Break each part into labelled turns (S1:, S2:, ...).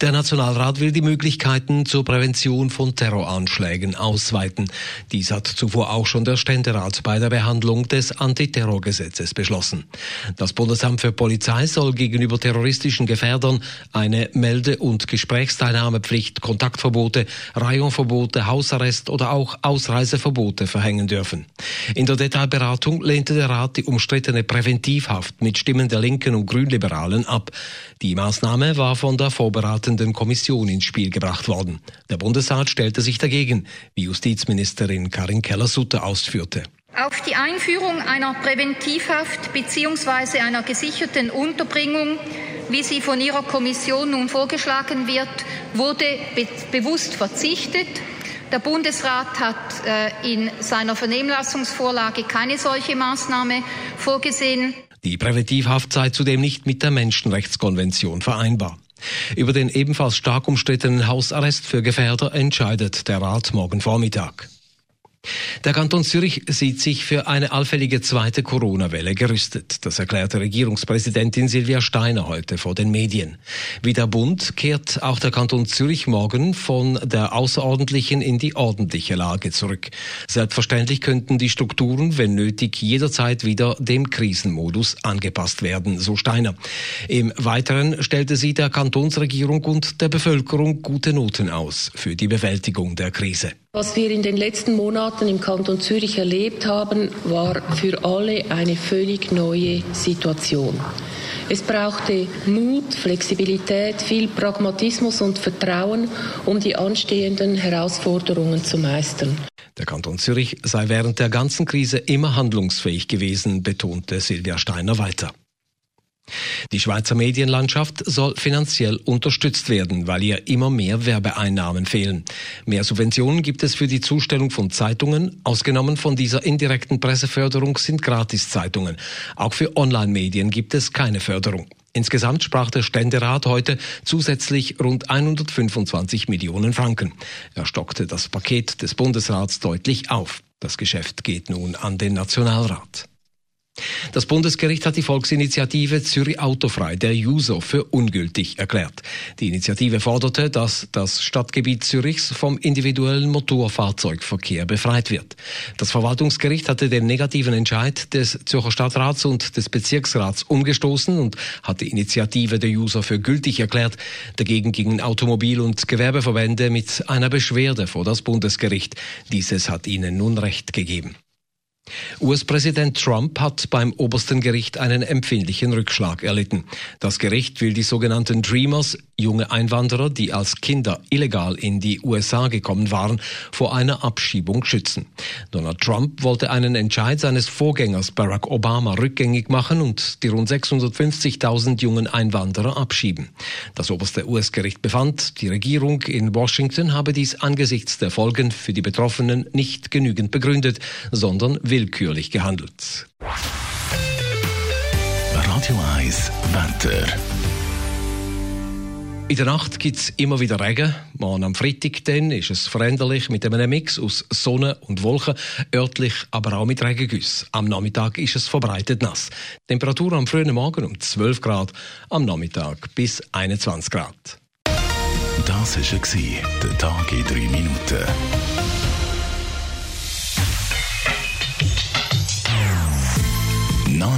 S1: Der Nationalrat will die Möglichkeiten zur Prävention von Terroranschlägen ausweiten. Dies hat zuvor auch schon der Ständerat bei der Behandlung des Antiterrorgesetzes beschlossen. Das Bundesamt für Polizei soll gegenüber terroristischen Gefährdern eine Melde- und Gesprächsteilnahmepflicht, Kontaktverbote, Reihungsverbote, Hausarrest oder auch Ausreiseverbote verhängen dürfen. In der Detailberatung lehnte der Rat die umstrittene Präventivhaft mit Stimmen der Linken und Grünliberalen ab. Die Maßnahme war von der Vorbereitung vorberatenden Kommission ins Spiel gebracht worden. Der Bundesrat stellte sich dagegen, wie Justizministerin Karin Keller-Sutter ausführte.
S2: Auf die Einführung einer Präventivhaft bzw. einer gesicherten Unterbringung, wie sie von Ihrer Kommission nun vorgeschlagen wird, wurde be bewusst verzichtet. Der Bundesrat hat äh, in seiner Vernehmlassungsvorlage keine solche Maßnahme vorgesehen.
S1: Die Präventivhaft sei zudem nicht mit der Menschenrechtskonvention vereinbar. Über den ebenfalls stark umstrittenen Hausarrest für Gefährder entscheidet der Rat morgen Vormittag. Der Kanton Zürich sieht sich für eine allfällige zweite Corona-Welle gerüstet. Das erklärte Regierungspräsidentin Silvia Steiner heute vor den Medien. Wie der Bund kehrt auch der Kanton Zürich morgen von der außerordentlichen in die ordentliche Lage zurück. Selbstverständlich könnten die Strukturen, wenn nötig, jederzeit wieder dem Krisenmodus angepasst werden, so Steiner. Im Weiteren stellte sie der Kantonsregierung und der Bevölkerung gute Noten aus für die Bewältigung der Krise.
S3: Was wir in den letzten Monaten im Kanton Zürich erlebt haben, war für alle eine völlig neue Situation. Es brauchte Mut, Flexibilität, viel Pragmatismus und Vertrauen, um die anstehenden Herausforderungen zu meistern.
S1: Der Kanton Zürich sei während der ganzen Krise immer handlungsfähig gewesen, betonte Silvia Steiner weiter. Die Schweizer Medienlandschaft soll finanziell unterstützt werden, weil ihr immer mehr Werbeeinnahmen fehlen. Mehr Subventionen gibt es für die Zustellung von Zeitungen. Ausgenommen von dieser indirekten Presseförderung sind Gratiszeitungen. Auch für Online-Medien gibt es keine Förderung. Insgesamt sprach der Ständerat heute zusätzlich rund 125 Millionen Franken. Er stockte das Paket des Bundesrats deutlich auf. Das Geschäft geht nun an den Nationalrat. Das Bundesgericht hat die Volksinitiative Zürich Autofrei, der Juso, für ungültig erklärt. Die Initiative forderte, dass das Stadtgebiet Zürichs vom individuellen Motorfahrzeugverkehr befreit wird. Das Verwaltungsgericht hatte den negativen Entscheid des Zürcher Stadtrats und des Bezirksrats umgestoßen und hat die Initiative der Juso für gültig erklärt. Dagegen gingen Automobil- und Gewerbeverbände mit einer Beschwerde vor das Bundesgericht. Dieses hat ihnen nun Recht gegeben. US-Präsident Trump hat beim obersten Gericht einen empfindlichen Rückschlag erlitten. Das Gericht will die sogenannten Dreamers, junge Einwanderer, die als Kinder illegal in die USA gekommen waren, vor einer Abschiebung schützen. Donald Trump wollte einen Entscheid seines Vorgängers Barack Obama rückgängig machen und die rund 650.000 jungen Einwanderer abschieben. Das oberste US-Gericht befand, die Regierung in Washington habe dies angesichts der Folgen für die Betroffenen nicht genügend begründet, sondern will willkürlich gehandelt.
S4: Radio 1 Wetter.
S1: In der Nacht gibt es immer wieder Regen. Morgen am Freitag dann ist es veränderlich mit einem Mix aus Sonne und Wolken, örtlich aber auch mit Regengüssen. Am Nachmittag ist es verbreitet nass. Temperatur am frühen Morgen um 12 Grad, am Nachmittag bis 21 Grad.
S4: Das war der Tag in drei Minuten.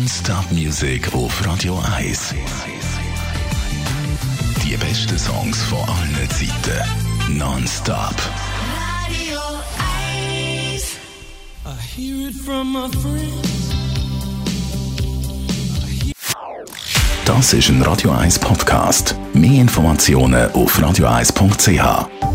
S4: Non-Stop-Musik auf Radio 1. Die besten Songs von allen Zeiten. Non-Stop. Radio 1. I hear it from my friends. Das ist ein Radio 1 Podcast. Mehr Informationen auf radio1.ch.